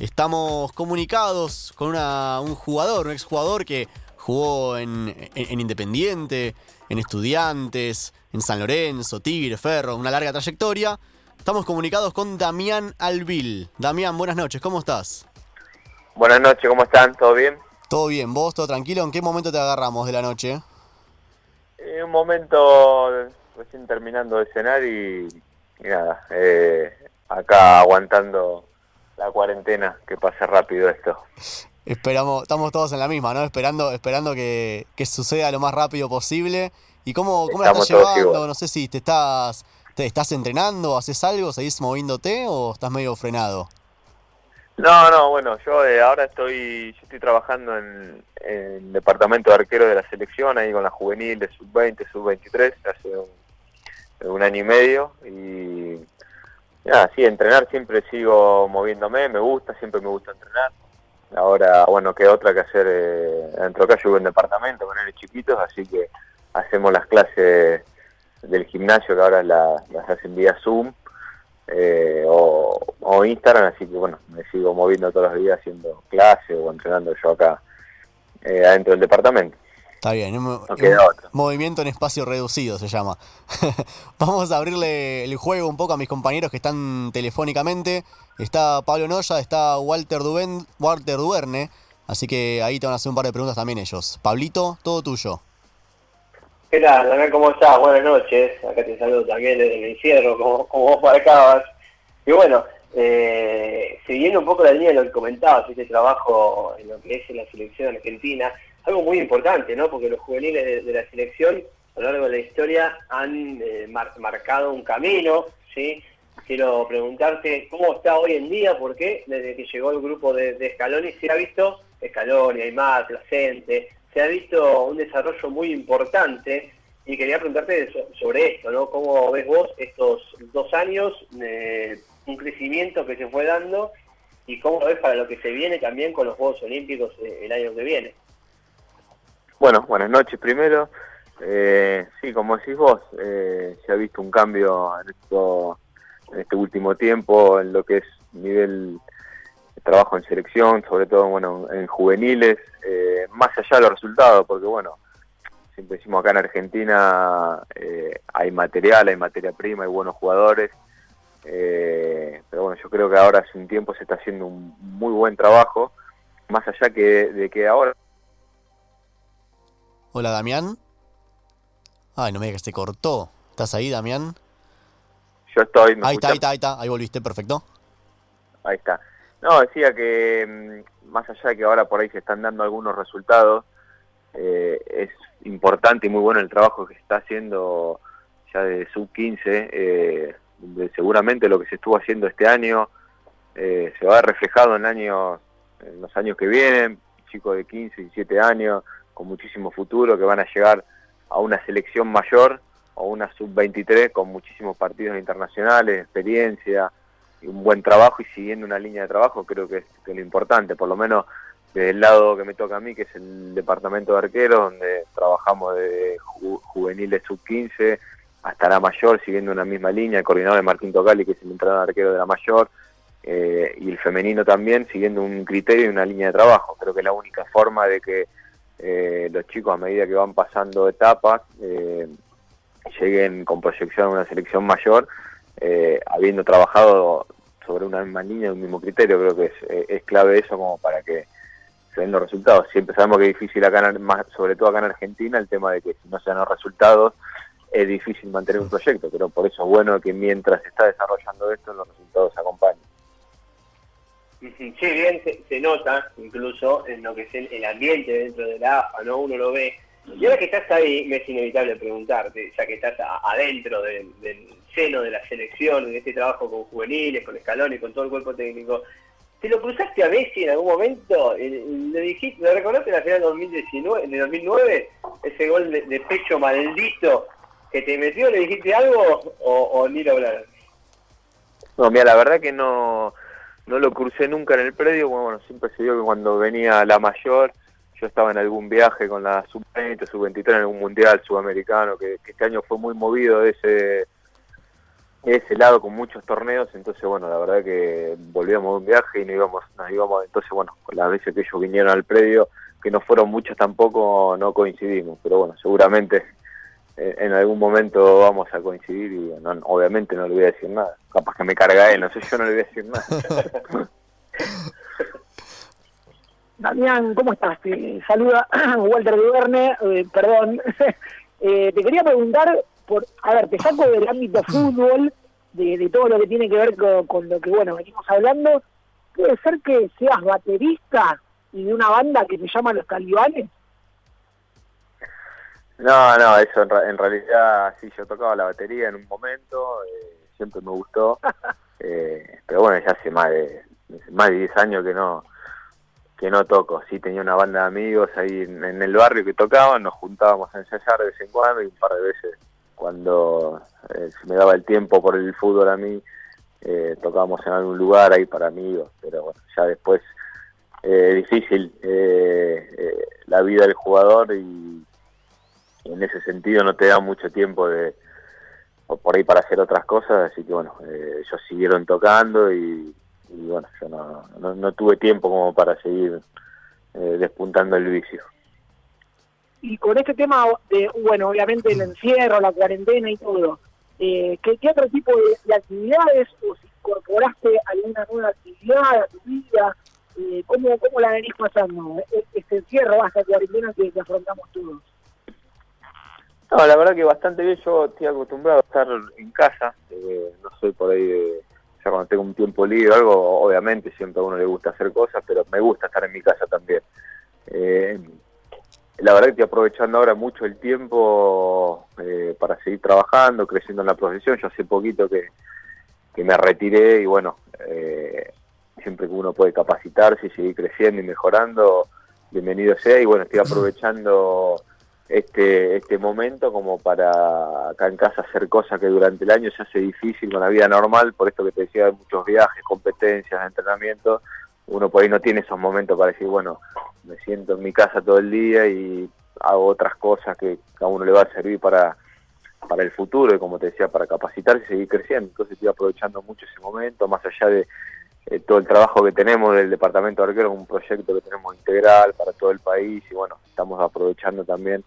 Estamos comunicados con un jugador, un exjugador que jugó en, Independiente, en Estudiantes, en San Lorenzo, Tigre, Ferro, una larga trayectoria. Estamos comunicados con Damián Albil. Damián, buenas noches, ¿cómo estás? Buenas noches, ¿cómo están? ¿Todo bien? Todo bien, ¿vos todo tranquilo? ¿En qué momento te agarramos de la noche? En un momento recién terminando de cenar y, nada, eh, acá aguantando la cuarentena, que pase rápido esto. Esperamos, estamos todos en la misma, ¿no? Esperando, esperando que, suceda lo más rápido posible. ¿Y cómo, cómo la estás llevando? No sé si te estás, te estás entrenando, haces algo, seguís moviéndote o estás medio frenado. No, no, bueno, yo eh, ahora estoy, yo estoy trabajando en, el departamento de arquero de la selección, ahí con la juvenil de sub-20, sub-23, hace un, un, año y medio. Y nada, sí, entrenar siempre sigo moviéndome, me gusta, siempre me gusta entrenar. Ahora, bueno, qué otra que hacer eh, dentro acá, yo vivo en departamento con él chiquitos, así que hacemos las clases del gimnasio que ahora las, hacen vía Zoom eh, o, o, Instagram, así que bueno, me sigo moviendo todos los días haciendo clases o entrenando yo acá eh, adentro del departamento. Está bien, un, movimiento en espacio reducido se llama. Vamos a abrirle el juego un poco a mis compañeros que están telefónicamente. Está Pablo Noya, está Walter, Duben, Walter Duerne, así que ahí te van a hacer un par de preguntas también ellos. Pablito, todo tuyo. ¿Qué tal, ¿Cómo estás? Buenas noches. Acá te saludo también desde el encierro, como, como vos marcabas. Y bueno, eh, siguiendo un poco la línea de lo que comentabas, este trabajo en lo que es en la selección argentina, algo muy importante, ¿no? Porque los juveniles de, la selección a lo largo de la historia han eh, marcado un camino, ¿sí? Quiero preguntarte cómo está hoy en día, porque desde que llegó el grupo de, de se ha visto, Scaloni, Aymar, Placente, se ha visto un desarrollo muy importante y quería preguntarte sobre esto, ¿no? ¿Cómo ves vos estos dos años, eh, un crecimiento que se fue dando y cómo ves para lo que se viene también con los Juegos Olímpicos eh, el año que viene? Bueno, buenas noches primero. Eh, sí, como decís vos, eh, se ha visto un cambio en, esto, en este último tiempo en lo que es nivel de trabajo en selección, sobre todo bueno en juveniles, eh, más allá de los resultados, porque bueno, siempre decimos acá en Argentina eh, hay material, hay materia prima, hay buenos jugadores, eh, pero bueno, yo creo que ahora hace un tiempo se está haciendo un muy buen trabajo, más allá que de que ahora Hola, Damián. Ay, no me digas que se cortó. ¿Estás ahí, Damián? Yo estoy. ahí está, ahí está, ahí está. Ahí volviste, perfecto. Ahí está. No, decía que mm, más allá de que ahora por ahí se están dando algunos resultados, eh, es importante y muy bueno el trabajo que se está haciendo ya de sub-15. Eh, seguramente lo que se estuvo haciendo este año eh, se va a ver reflejado en, años, en los años que vienen. Chicos de 15, 17 años con muchísimo futuro, que van a llegar a una selección mayor o una sub-23 con muchísimos partidos internacionales, experiencia y un buen trabajo y siguiendo una línea de trabajo, creo que es, lo importante, por lo menos desde el lado que me toca a mí, que es el departamento de arqueros, donde trabajamos de juveniles sub-15 hasta la mayor, siguiendo una misma línea, el coordinador de Martín Tocali, que es el entrenador arquero de la mayor, eh, y el femenino también, siguiendo un criterio y una línea de trabajo. Creo que es la única forma de que eh, los chicos a medida que van pasando etapas eh, lleguen con proyección a una selección mayor, eh, habiendo trabajado sobre una misma línea, un mismo criterio, creo que es, clave eso como para que se den los resultados. Siempre sabemos que es difícil acá, más, sobre todo acá en Argentina, el tema de que si no se dan los resultados es difícil mantener un proyecto, pero por eso es bueno que mientras se está desarrollando esto los resultados acompañen. Sí, bien se, nota incluso en lo que es el, ambiente dentro de la AFA, ¿no? Uno lo ve. Y ahora que estás ahí, me es inevitable preguntarte, ya que estás adentro del, seno de la selección, en este trabajo con juveniles, con Escalón y con todo el cuerpo técnico, ¿te lo cruzaste a Messi en algún momento? ¿Le dijiste, lo reconoces en la final 2019, de 2009? Ese gol de, pecho maldito que te metió, ¿le dijiste algo o, o ni lo hablaron? No, mira, la verdad que no no lo crucé nunca en el predio, bueno, siempre se dio que cuando venía la mayor, yo estaba en algún viaje con la sub-20, sub-23 en algún mundial sudamericano, que, este año fue muy movido de ese ese lado con muchos torneos, entonces bueno, la verdad que volvíamos de un viaje y nos íbamos, nos íbamos, entonces bueno, con las veces que ellos vinieron al predio, que no fueron muchos tampoco, no coincidimos, pero bueno, seguramente en algún momento vamos a coincidir y obviamente no le voy a decir nada, capaz que me carga él, no sé, yo no le voy a decir nada. Damián, ¿cómo estás? Te saluda Walter de eh, perdón. eh, te quería preguntar a ver, te saco del ámbito fútbol, de, todo lo que tiene que ver con, lo que, bueno, venimos hablando, ¿puede ser que seas baterista y de una banda que se llama Los Calibanes? No, no, eso en, realidad sí, yo tocaba la batería en un momento, eh, siempre me gustó, eh, pero bueno, ya hace más de más de 10 años que no que no toco, sí tenía una banda de amigos ahí en, en el barrio que tocaban, nos juntábamos a ensayar de vez en cuando y un par de veces cuando eh, se me daba el tiempo por el fútbol a mí, eh, tocábamos en algún lugar ahí para amigos, pero bueno, ya después eh, difícil eh, la vida del jugador y, en ese sentido no te da mucho tiempo de por ahí para hacer otras cosas, así que bueno, ellos siguieron tocando y, bueno, yo no, no, tuve tiempo como para seguir despuntando el vicio y con este tema de, bueno, obviamente el encierro, la cuarentena y todo, eh, ¿qué, otro tipo de, actividades o si incorporaste alguna nueva actividad a tu vida? Eh, ¿cómo, ¿Cómo la venís pasando? E, este encierro, hasta cuarentena que, afrontamos todos. No, la verdad que bastante bien. Yo estoy acostumbrado a estar en casa. Eh, no soy por ahí de. Ya cuando tengo un tiempo libre o algo, obviamente siempre a uno le gusta hacer cosas, pero me gusta estar en mi casa también. Eh, la verdad que estoy aprovechando ahora mucho el tiempo eh, para seguir trabajando, creciendo en la profesión. Yo hace poquito que, me retiré y bueno, eh, siempre que uno puede capacitarse y seguir creciendo y mejorando, bienvenido sea. Y bueno, estoy aprovechando este, este momento como para acá en casa hacer cosas que durante el año se hace difícil con la vida normal, por esto que te decía de muchos viajes, competencias, entrenamientos uno por ahí no tiene esos momentos para decir, bueno, me siento en mi casa todo el día y hago otras cosas que a uno le va a servir para, para el futuro y como te decía, para capacitarse y seguir creciendo. Entonces estoy aprovechando mucho ese momento, más allá de eh, todo el trabajo que tenemos del Departamento de Arquero, un proyecto que tenemos integral para todo el país y bueno, estamos aprovechando también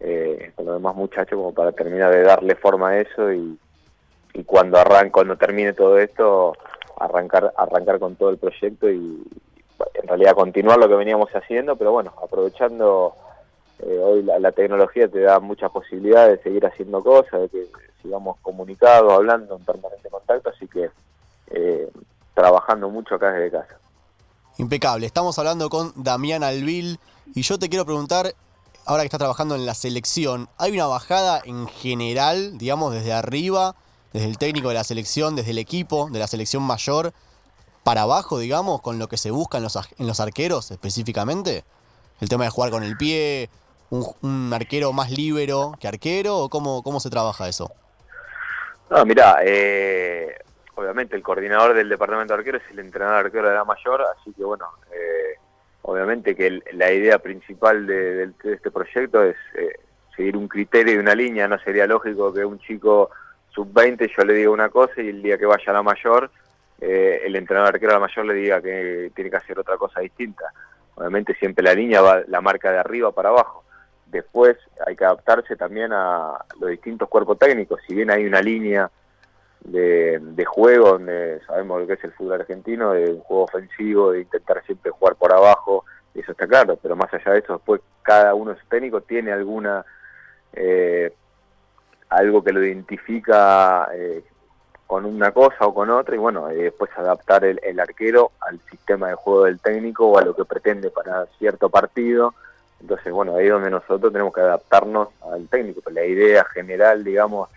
eh, con los demás muchachos como para terminar de darle forma a eso y, y cuando arranque, cuando termine todo esto arrancar, arrancar con todo el proyecto y en realidad continuar lo que veníamos haciendo, pero bueno, aprovechando eh, hoy la, tecnología te da muchas posibilidades de seguir haciendo cosas, de que sigamos comunicados, hablando en permanente contacto, así que eh, trabajando mucho acá desde casa. Impecable, estamos hablando con Damián Alvil y yo te quiero preguntar, ahora que estás trabajando en la selección, ¿hay una bajada en general, digamos, desde arriba? desde el técnico de la selección, desde el equipo de la selección mayor, para abajo, digamos, con lo que se busca en los, en los arqueros específicamente? El tema de jugar con el pie, un, arquero más líbero que arquero, o cómo, cómo se trabaja eso? No, mira, eh, obviamente el coordinador del departamento de arquero es el entrenador arquero de la mayor, así que bueno, eh, obviamente que la idea principal de, este proyecto es eh, seguir un criterio y una línea, no sería lógico que un chico sub-20 yo le digo una cosa y el día que vaya a la mayor, eh, el entrenador arquero a la mayor le diga que tiene que hacer otra cosa distinta. Obviamente siempre la línea va la marca de arriba para abajo. Después hay que adaptarse también a los distintos cuerpos técnicos. Si bien hay una línea de, juego donde sabemos lo que es el fútbol argentino, de un juego ofensivo, de intentar siempre jugar por abajo, eso está claro, pero más allá de eso, después cada uno de sus técnicos tiene alguna eh, algo que lo identifica eh, con una cosa o con otra y bueno, después adaptar el, arquero al sistema de juego del técnico o a lo que pretende para cierto partido. Entonces, bueno, ahí es donde nosotros tenemos que adaptarnos al técnico, pero la idea general, digamos,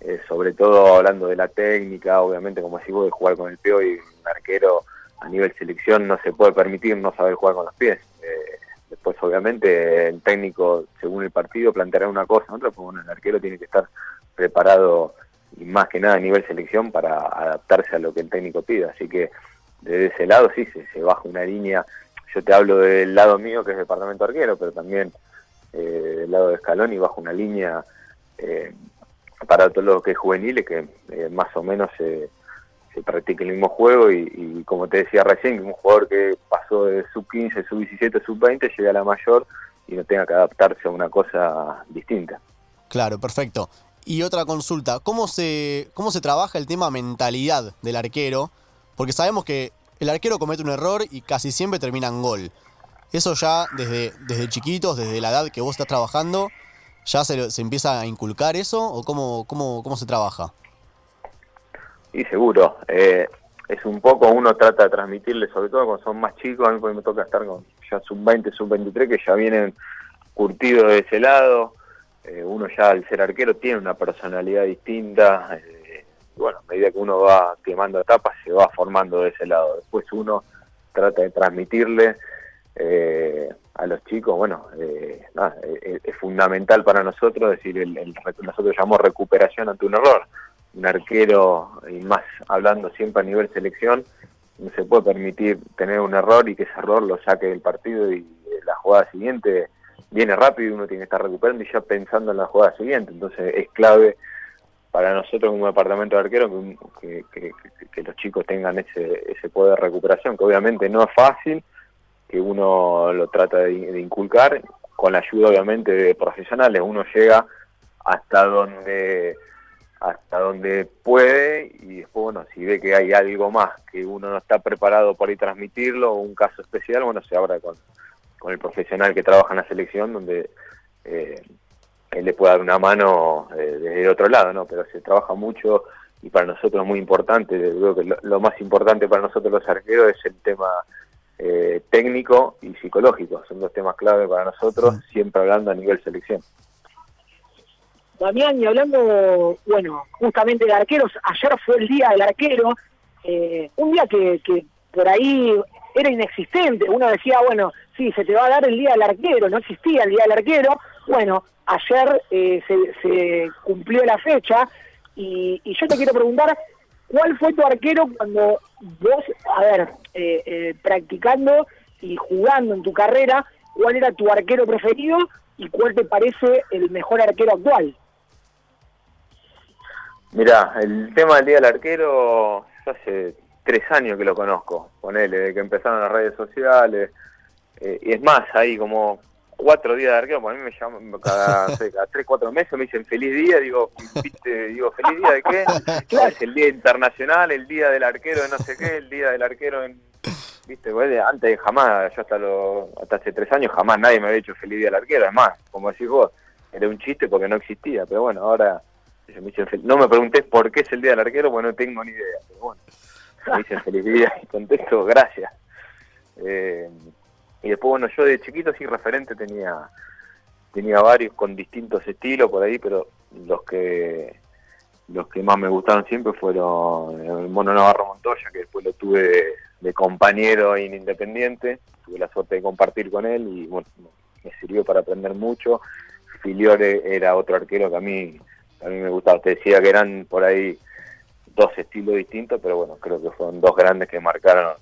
eh, sobre todo hablando de la técnica, obviamente como decís vos, de jugar con el pie y un arquero a nivel selección no se puede permitir no saber jugar con los pies. Eh, Después, obviamente, el técnico, según el partido, planteará una cosa, otra, pues bueno, el arquero tiene que estar preparado y más que nada a nivel selección para adaptarse a lo que el técnico pida. Así que desde ese lado sí se, baja una línea. Yo te hablo del lado mío, que es el departamento arquero, pero también eh, del lado de Escalón y bajo una línea eh, para todos los que es juveniles, que eh, más o menos se, se practica el mismo juego y, como te decía recién, un jugador que pasó de sub-15, sub-17, sub-20 llega a la mayor y no tenga que adaptarse a una cosa distinta. Claro, perfecto. Y otra consulta, ¿cómo se, cómo se trabaja el tema mentalidad del arquero? Porque sabemos que el arquero comete un error y casi siempre termina en gol. Eso ya desde, desde chiquitos, desde la edad que vos estás trabajando, ¿ya se, se empieza a inculcar eso o cómo, cómo, cómo se trabaja? Y seguro, eh, es un poco, uno trata de transmitirle, sobre todo cuando son más chicos, a mí me toca estar con ya sub-20, sub-23, que ya vienen curtidos de ese lado, eh, uno ya al ser arquero tiene una personalidad distinta, eh, bueno, a medida que uno va quemando etapas se va formando de ese lado, después uno trata de transmitirle a los chicos, bueno, es, fundamental para nosotros, decir, el, nosotros llamamos recuperación ante un error, un arquero, y más hablando siempre a nivel selección, no se puede permitir tener un error y que ese error lo saque del partido y la jugada siguiente viene rápido y uno tiene que estar recuperando y ya pensando en la jugada siguiente. Entonces es clave para nosotros como departamento de arquero que, que, los chicos tengan ese, ese poder de recuperación, que obviamente no es fácil, que uno lo trata de inculcar, con la ayuda obviamente de profesionales, uno llega hasta donde hasta donde puede y después, bueno, si ve que hay algo más que uno no está preparado para ir transmitirlo un caso especial, bueno, se abra con, con el profesional que trabaja en la selección donde eh, él le puede dar una mano eh, desde otro lado, ¿no? Pero se trabaja mucho y para nosotros es muy importante, creo que lo, más importante para nosotros los arqueros es el tema eh, técnico y psicológico, son dos temas clave para nosotros, siempre hablando a nivel selección. Damián, y hablando, bueno, justamente de arqueros, ayer fue el día del arquero, eh, un día que, que por ahí era inexistente, uno decía, bueno, sí, se te va a dar el día del arquero, no existía el día del arquero, bueno, ayer eh, se, cumplió la fecha y, yo te quiero preguntar, ¿cuál fue tu arquero cuando vos, a ver, eh, practicando y jugando en tu carrera, cuál era tu arquero preferido y cuál te parece el mejor arquero actual? Mira, el tema del Día del Arquero, hace tres años que lo conozco, desde que empezaron las redes sociales. Eh, y es más, ahí como cuatro días de arquero, a mí me llaman cada, tres, cuatro meses, me dicen feliz día, digo, digo, feliz día de qué? Es el día internacional, el día del arquero de no sé qué, el día del arquero en... Viste, antes jamás, yo hasta, lo, hasta hace tres años jamás nadie me había dicho feliz día del arquero, es más, como decís vos, era un chiste porque no existía, pero bueno, ahora no me pregunté por qué es el Día del Arquero, porque no tengo ni idea, pero bueno, me dicen feliz día y contesto, gracias. Eh, y después, bueno, yo de chiquito sí referente tenía tenía varios con distintos estilos por ahí, pero los que los que más me gustaron siempre fueron el Mono Navarro Montoya, que después lo tuve de, compañero en Independiente, tuve la suerte de compartir con él y bueno, me sirvió para aprender mucho. Filiore era otro arquero que a mí a mí me gustaba. Te decía que eran por ahí dos estilos distintos, pero bueno, creo que fueron dos grandes que marcaron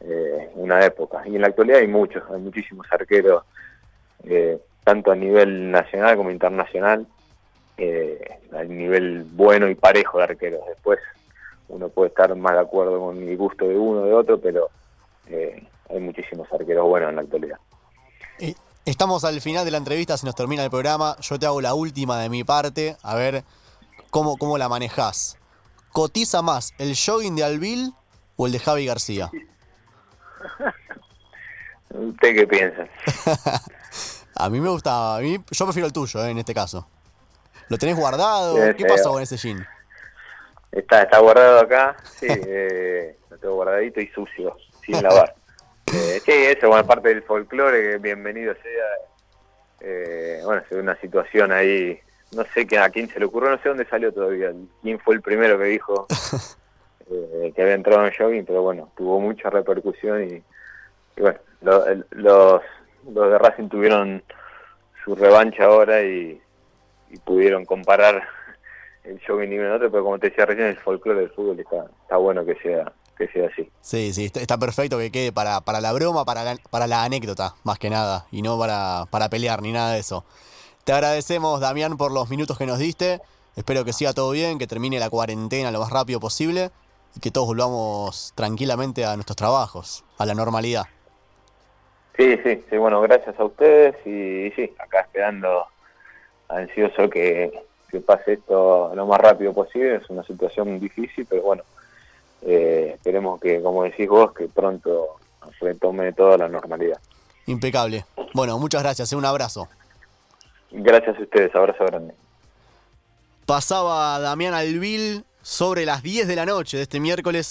eh, una época. Y en la actualidad hay muchos, hay muchísimos arqueros, eh, tanto a nivel nacional como internacional, eh, a nivel bueno y parejo de arqueros. Después uno puede estar más de acuerdo con el gusto de uno o de otro, pero eh, hay muchísimos arqueros buenos en la actualidad. Estamos al final de la entrevista, se nos termina el programa. Yo te hago la última de mi parte, a ver cómo, cómo la manejás. ¿Cotiza más el jogging de Albil o el de Javi García? ¿Usted qué piensa? a mí me gusta, a mí, yo prefiero el tuyo eh, en este caso. ¿Lo tenés guardado? ¿Qué pasó con ese jean? Está, está guardado acá, sí, eh, lo tengo guardadito y sucio, sin lavar. Eh, sí, eso, bueno, parte del folclore, bienvenido sea. Eh, bueno, es una situación ahí, no sé que, a quién se le ocurrió, no sé dónde salió todavía, quién fue el primero que dijo eh, que había entrado en jogging, pero bueno, tuvo mucha repercusión y, bueno, los, los de Racing tuvieron su revancha ahora y, pudieron comparar el jogging y el otro, pero como te decía recién, el folclore del fútbol está, está bueno que sea que sea así. Sí, sí, está, perfecto que quede para, para la broma, para la, para la anécdota, más que nada, y no para, para pelear ni nada de eso. Te agradecemos, Damián, por los minutos que nos diste. Espero que siga todo bien, que termine la cuarentena lo más rápido posible y que todos volvamos tranquilamente a nuestros trabajos, a la normalidad. Sí, sí, sí, bueno, gracias a ustedes y, sí, acá esperando ansioso que, que, pase esto lo más rápido posible. Es una situación difícil, pero bueno, eh, esperemos que, como decís vos, que pronto retome toda la normalidad. Impecable. Bueno, muchas gracias, ¿eh? un abrazo. Gracias a ustedes, abrazo grande. Pasaba Damián Alvil sobre las 10 de la noche de este miércoles